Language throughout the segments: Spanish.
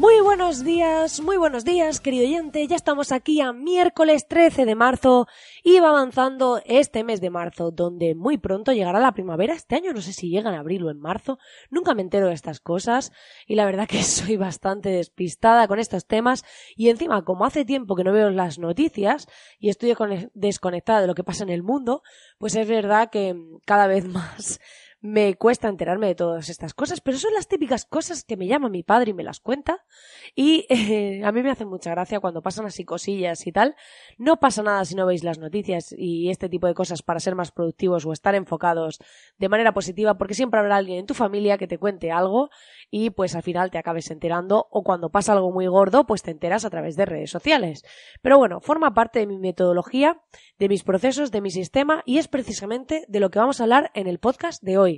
Muy buenos días, muy buenos días, querido oyente. Ya estamos aquí a miércoles 13 de marzo y va avanzando este mes de marzo, donde muy pronto llegará la primavera. Este año no sé si llega en abril o en marzo. Nunca me entero de estas cosas y la verdad que soy bastante despistada con estos temas. Y encima, como hace tiempo que no veo las noticias y estoy desconectada de lo que pasa en el mundo, pues es verdad que cada vez más me cuesta enterarme de todas estas cosas, pero son las típicas cosas que me llama mi padre y me las cuenta y eh, a mí me hace mucha gracia cuando pasan así cosillas y tal. No pasa nada si no veis las noticias y este tipo de cosas para ser más productivos o estar enfocados de manera positiva, porque siempre habrá alguien en tu familia que te cuente algo y pues al final te acabes enterando o cuando pasa algo muy gordo pues te enteras a través de redes sociales. Pero bueno, forma parte de mi metodología, de mis procesos, de mi sistema y es precisamente de lo que vamos a hablar en el podcast de hoy.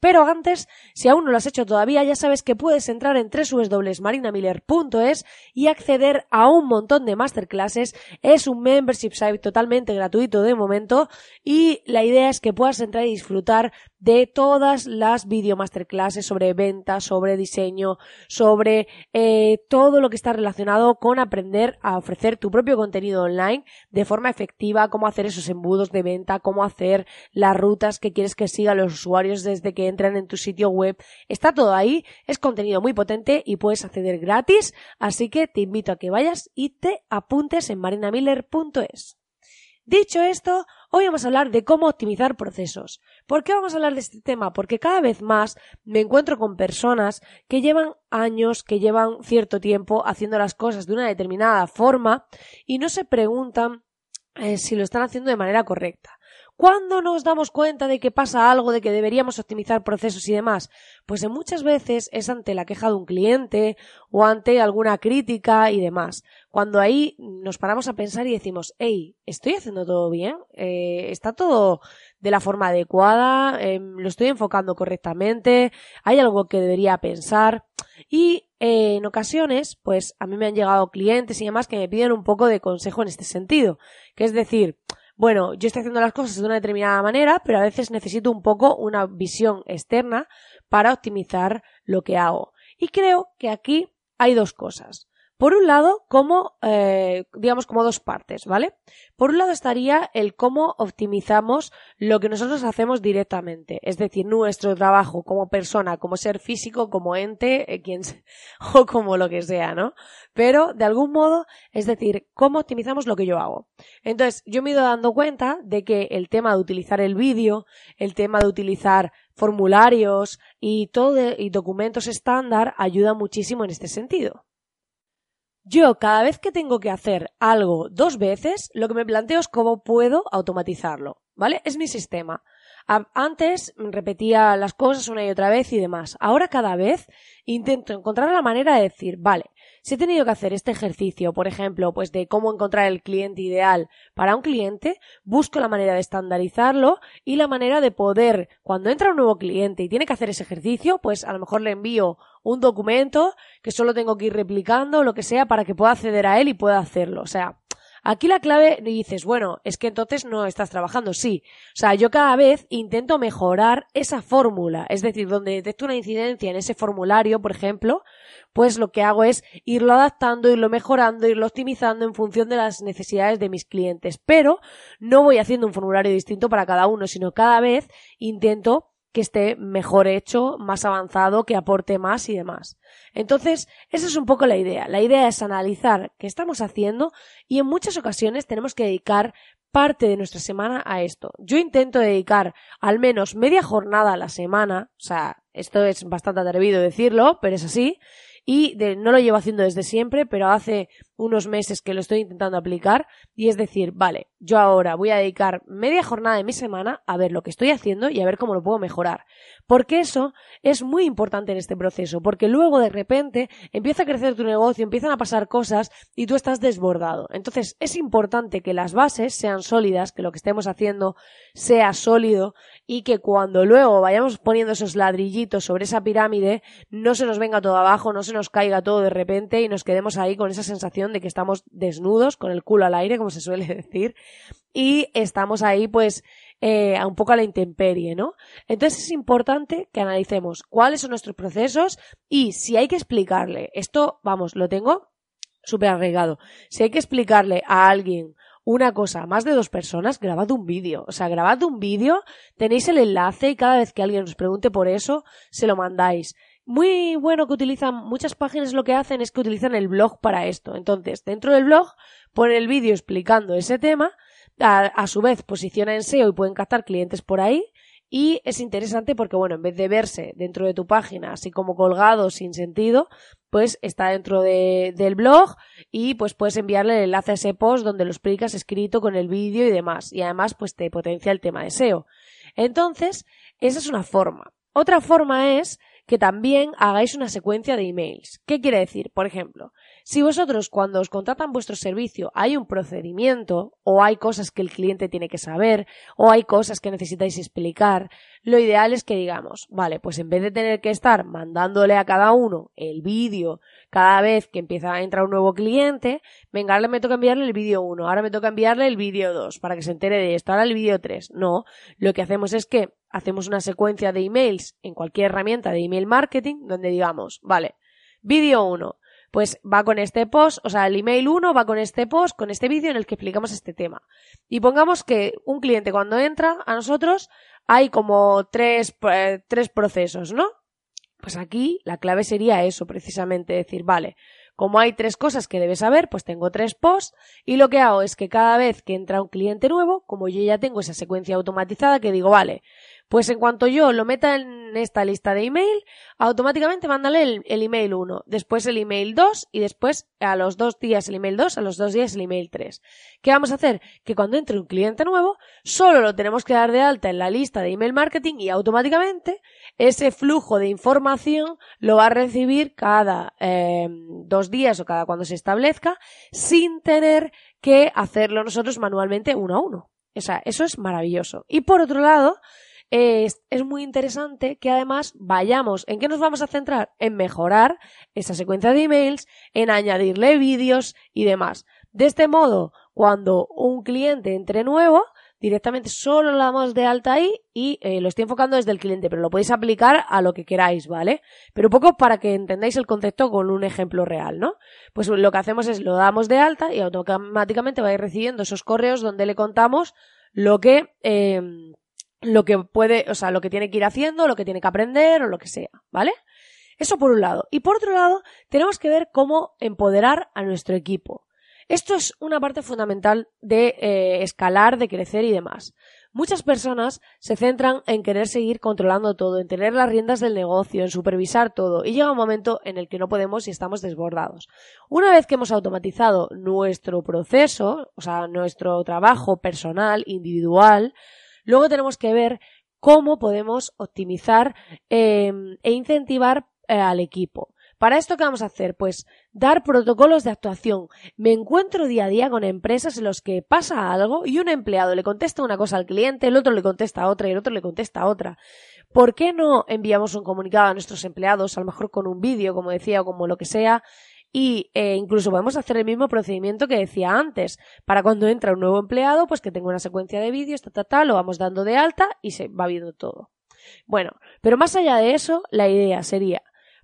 Pero antes, si aún no lo has hecho todavía, ya sabes que puedes entrar en www.marinamiller.es y acceder a un montón de masterclasses. Es un membership site totalmente gratuito de momento y la idea es que puedas entrar y disfrutar de todas las video masterclasses sobre ventas, sobre diseño, sobre eh, todo lo que está relacionado con aprender a ofrecer tu propio contenido online de forma efectiva, cómo hacer esos embudos de venta, cómo hacer las rutas que quieres que sigan los usuarios desde que entran en tu sitio web. Está todo ahí, es contenido muy potente y puedes acceder gratis, así que te invito a que vayas y te apuntes en marinamiller.es. Dicho esto, hoy vamos a hablar de cómo optimizar procesos. ¿Por qué vamos a hablar de este tema? Porque cada vez más me encuentro con personas que llevan años, que llevan cierto tiempo haciendo las cosas de una determinada forma y no se preguntan eh, si lo están haciendo de manera correcta. ¿Cuándo nos damos cuenta de que pasa algo, de que deberíamos optimizar procesos y demás? Pues en muchas veces es ante la queja de un cliente o ante alguna crítica y demás. Cuando ahí nos paramos a pensar y decimos, hey, ¿estoy haciendo todo bien? Eh, ¿Está todo de la forma adecuada? Eh, ¿Lo estoy enfocando correctamente? ¿Hay algo que debería pensar? Y eh, en ocasiones, pues a mí me han llegado clientes y demás que me piden un poco de consejo en este sentido. Que es decir, bueno, yo estoy haciendo las cosas de una determinada manera, pero a veces necesito un poco una visión externa para optimizar lo que hago. Y creo que aquí hay dos cosas. Por un lado, como, eh, digamos, como dos partes, ¿vale? Por un lado estaría el cómo optimizamos lo que nosotros hacemos directamente, es decir, nuestro trabajo como persona, como ser físico, como ente, eh, quien, o como lo que sea, ¿no? Pero, de algún modo, es decir, cómo optimizamos lo que yo hago. Entonces, yo me he ido dando cuenta de que el tema de utilizar el vídeo, el tema de utilizar formularios y todo y documentos estándar ayuda muchísimo en este sentido. Yo cada vez que tengo que hacer algo dos veces, lo que me planteo es cómo puedo automatizarlo, ¿vale? Es mi sistema. Antes repetía las cosas una y otra vez y demás. Ahora cada vez intento encontrar la manera de decir, vale, si he tenido que hacer este ejercicio, por ejemplo, pues de cómo encontrar el cliente ideal para un cliente, busco la manera de estandarizarlo y la manera de poder, cuando entra un nuevo cliente y tiene que hacer ese ejercicio, pues a lo mejor le envío un documento que solo tengo que ir replicando, lo que sea, para que pueda acceder a él y pueda hacerlo. O sea, Aquí la clave dices, bueno, es que entonces no estás trabajando, sí. O sea, yo cada vez intento mejorar esa fórmula, es decir, donde detecto una incidencia en ese formulario, por ejemplo, pues lo que hago es irlo adaptando, irlo mejorando, irlo optimizando en función de las necesidades de mis clientes. Pero no voy haciendo un formulario distinto para cada uno, sino cada vez intento que esté mejor hecho, más avanzado, que aporte más y demás. Entonces, esa es un poco la idea. La idea es analizar qué estamos haciendo y en muchas ocasiones tenemos que dedicar parte de nuestra semana a esto. Yo intento dedicar al menos media jornada a la semana, o sea, esto es bastante atrevido decirlo, pero es así. Y de, no lo llevo haciendo desde siempre, pero hace unos meses que lo estoy intentando aplicar y es decir, vale, yo ahora voy a dedicar media jornada de mi semana a ver lo que estoy haciendo y a ver cómo lo puedo mejorar. Porque eso es muy importante en este proceso, porque luego de repente empieza a crecer tu negocio, empiezan a pasar cosas y tú estás desbordado. Entonces es importante que las bases sean sólidas, que lo que estemos haciendo sea sólido y que cuando luego vayamos poniendo esos ladrillitos sobre esa pirámide no se nos venga todo abajo, no se nos caiga todo de repente y nos quedemos ahí con esa sensación de que estamos desnudos, con el culo al aire, como se suele decir, y estamos ahí pues eh, un poco a la intemperie, ¿no? Entonces es importante que analicemos cuáles son nuestros procesos y si hay que explicarle, esto, vamos, lo tengo súper arraigado, si hay que explicarle a alguien una cosa, más de dos personas, grabad un vídeo. O sea, grabad un vídeo, tenéis el enlace y cada vez que alguien os pregunte por eso, se lo mandáis. Muy bueno que utilizan, muchas páginas lo que hacen es que utilizan el blog para esto. Entonces, dentro del blog, ponen el vídeo explicando ese tema, a, a su vez posiciona en SEO y pueden captar clientes por ahí, y es interesante porque, bueno, en vez de verse dentro de tu página así como colgado sin sentido, pues está dentro de, del blog y pues puedes enviarle el enlace a ese post donde lo explicas escrito con el vídeo y demás. Y además pues te potencia el tema de SEO. Entonces, esa es una forma. Otra forma es que también hagáis una secuencia de emails. ¿Qué quiere decir? Por ejemplo, si vosotros cuando os contratan vuestro servicio hay un procedimiento o hay cosas que el cliente tiene que saber o hay cosas que necesitáis explicar, lo ideal es que digamos, vale, pues en vez de tener que estar mandándole a cada uno el vídeo cada vez que empieza a entrar un nuevo cliente, venga, ahora me toca enviarle el vídeo 1, ahora me toca enviarle el vídeo 2 para que se entere de esto, ahora el vídeo 3. No, lo que hacemos es que hacemos una secuencia de emails en cualquier herramienta de email marketing donde digamos, vale, vídeo 1, pues va con este post, o sea, el email 1 va con este post, con este vídeo en el que explicamos este tema. Y pongamos que un cliente cuando entra a nosotros hay como tres, eh, tres procesos, ¿no? Pues aquí la clave sería eso, precisamente, decir, vale, como hay tres cosas que debes saber, pues tengo tres posts y lo que hago es que cada vez que entra un cliente nuevo, como yo ya tengo esa secuencia automatizada, que digo, vale, pues en cuanto yo lo meta en esta lista de email, automáticamente mándale el, email 1, después el email 2 y después a los dos días el email 2, a los dos días el email 3. ¿Qué vamos a hacer? Que cuando entre un cliente nuevo, solo lo tenemos que dar de alta en la lista de email marketing y automáticamente ese flujo de información lo va a recibir cada eh, dos días o cada cuando se establezca sin tener que hacerlo nosotros manualmente uno a uno. O sea, eso es maravilloso. Y por otro lado, es, es, muy interesante que además vayamos, ¿en qué nos vamos a centrar? En mejorar esa secuencia de emails, en añadirle vídeos y demás. De este modo, cuando un cliente entre nuevo, directamente solo lo damos de alta ahí y eh, lo estoy enfocando desde el cliente, pero lo podéis aplicar a lo que queráis, ¿vale? Pero un poco para que entendáis el concepto con un ejemplo real, ¿no? Pues lo que hacemos es lo damos de alta y automáticamente va a ir recibiendo esos correos donde le contamos lo que eh, lo que puede, o sea, lo que tiene que ir haciendo, lo que tiene que aprender o lo que sea, ¿vale? Eso por un lado. Y por otro lado, tenemos que ver cómo empoderar a nuestro equipo. Esto es una parte fundamental de eh, escalar, de crecer y demás. Muchas personas se centran en querer seguir controlando todo, en tener las riendas del negocio, en supervisar todo, y llega un momento en el que no podemos y estamos desbordados. Una vez que hemos automatizado nuestro proceso, o sea, nuestro trabajo personal, individual, Luego tenemos que ver cómo podemos optimizar em, e incentivar eh, al equipo. Para esto, ¿qué vamos a hacer? Pues dar protocolos de actuación. Me encuentro día a día con empresas en los que pasa algo y un empleado le contesta una cosa al cliente, el otro le contesta otra y el otro le contesta otra. ¿Por qué no enviamos un comunicado a nuestros empleados, a lo mejor con un vídeo, como decía, o como lo que sea, y eh, incluso podemos hacer el mismo procedimiento que decía antes. Para cuando entra un nuevo empleado, pues que tenga una secuencia de vídeos, ta, ta, ta, lo vamos dando de alta y se va viendo todo. Bueno, pero más allá de eso, la idea sería,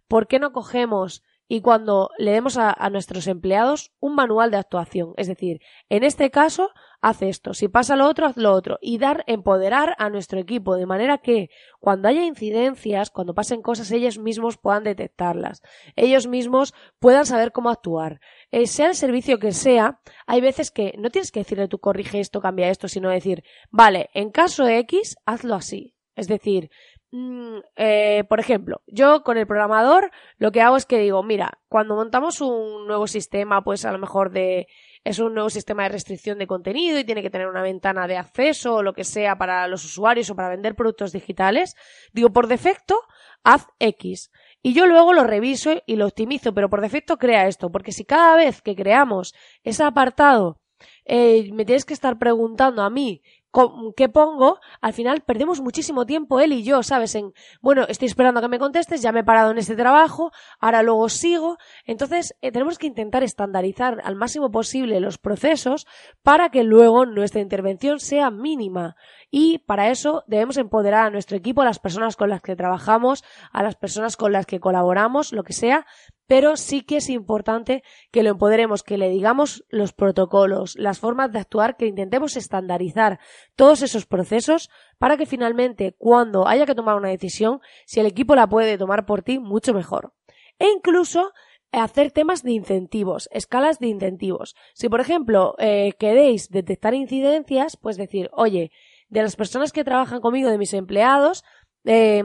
¿por qué no cogemos y cuando le demos a, nuestros empleados un manual de actuación. Es decir, en este caso, haz esto, si pasa lo otro, haz lo otro. Y dar, empoderar a nuestro equipo de manera que cuando haya incidencias, cuando pasen cosas, ellos mismos puedan detectarlas. Ellos mismos puedan saber cómo actuar. Eh, sea el servicio que sea, hay veces que no tienes que decirle tú corrige esto, cambia esto, sino decir, vale, en caso X, hazlo así. Es decir, mm, eh, por ejemplo, yo con el programador lo que hago es que digo, mira, cuando montamos un nuevo sistema, pues a lo mejor de es un nuevo sistema de restricción de contenido y tiene que tener una ventana de acceso o lo que sea para los usuarios o para vender productos digitales, digo, por defecto, haz X. Y yo luego lo reviso y lo optimizo, pero por defecto crea esto, porque si cada vez que creamos ese apartado eh, me tienes que estar preguntando a mí qué pongo, al final perdemos muchísimo tiempo él y yo, ¿sabes? En, bueno, estoy esperando a que me contestes, ya me he parado en este trabajo, ahora luego sigo. Entonces, eh, tenemos que intentar estandarizar al máximo posible los procesos para que luego nuestra intervención sea mínima. Y para eso debemos empoderar a nuestro equipo, a las personas con las que trabajamos, a las personas con las que colaboramos, lo que sea, pero sí que es importante que lo empoderemos, que le digamos los protocolos, las formas de actuar, que intentemos estandarizar todos esos procesos para que finalmente cuando haya que tomar una decisión, si el equipo la puede tomar por ti, mucho mejor. E incluso hacer temas de incentivos, escalas de incentivos. Si, por ejemplo, eh, queréis detectar incidencias, pues decir, oye, de las personas que trabajan conmigo, de mis empleados, eh,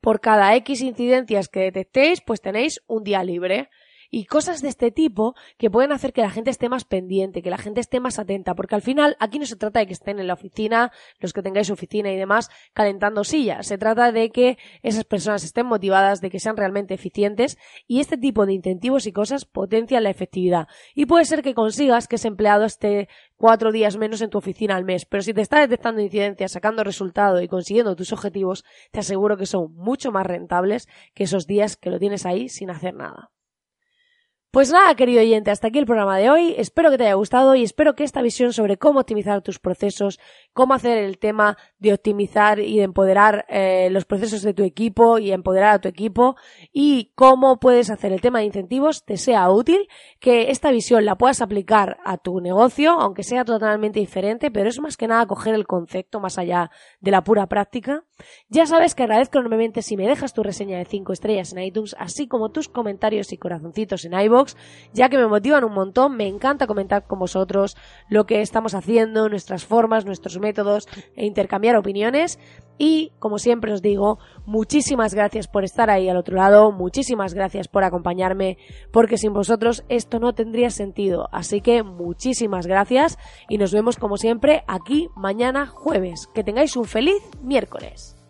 por cada X incidencias que detectéis, pues tenéis un día libre y cosas de este tipo que pueden hacer que la gente esté más pendiente, que la gente esté más atenta, porque al final aquí no se trata de que estén en la oficina, los que tengáis oficina y demás, calentando sillas, se trata de que esas personas estén motivadas, de que sean realmente eficientes y este tipo de incentivos y cosas potencian la efectividad. Y puede ser que consigas que ese empleado esté cuatro días menos en tu oficina al mes, pero si te está detectando incidencias, sacando resultado y consiguiendo tus objetivos, te aseguro que son mucho más rentables que esos días que lo tienes ahí sin hacer nada. Pues nada, querido oyente, hasta aquí el programa de hoy. Espero que te haya gustado y espero que esta visión sobre cómo optimizar tus procesos, cómo hacer el tema de optimizar y de empoderar eh, los procesos de tu equipo y empoderar a tu equipo y cómo puedes hacer el tema de incentivos te sea útil, que esta visión la puedas aplicar a tu negocio, aunque sea totalmente diferente, pero es más que nada coger el concepto más allá de la pura práctica. Ya sabes que agradezco enormemente si me dejas tu reseña de 5 estrellas en iTunes, así como tus comentarios y corazoncitos en iVoox ya que me motivan un montón, me encanta comentar con vosotros lo que estamos haciendo, nuestras formas, nuestros métodos e intercambiar opiniones. Y, como siempre os digo, muchísimas gracias por estar ahí al otro lado, muchísimas gracias por acompañarme, porque sin vosotros esto no tendría sentido. Así que muchísimas gracias y nos vemos como siempre aquí mañana jueves. Que tengáis un feliz miércoles.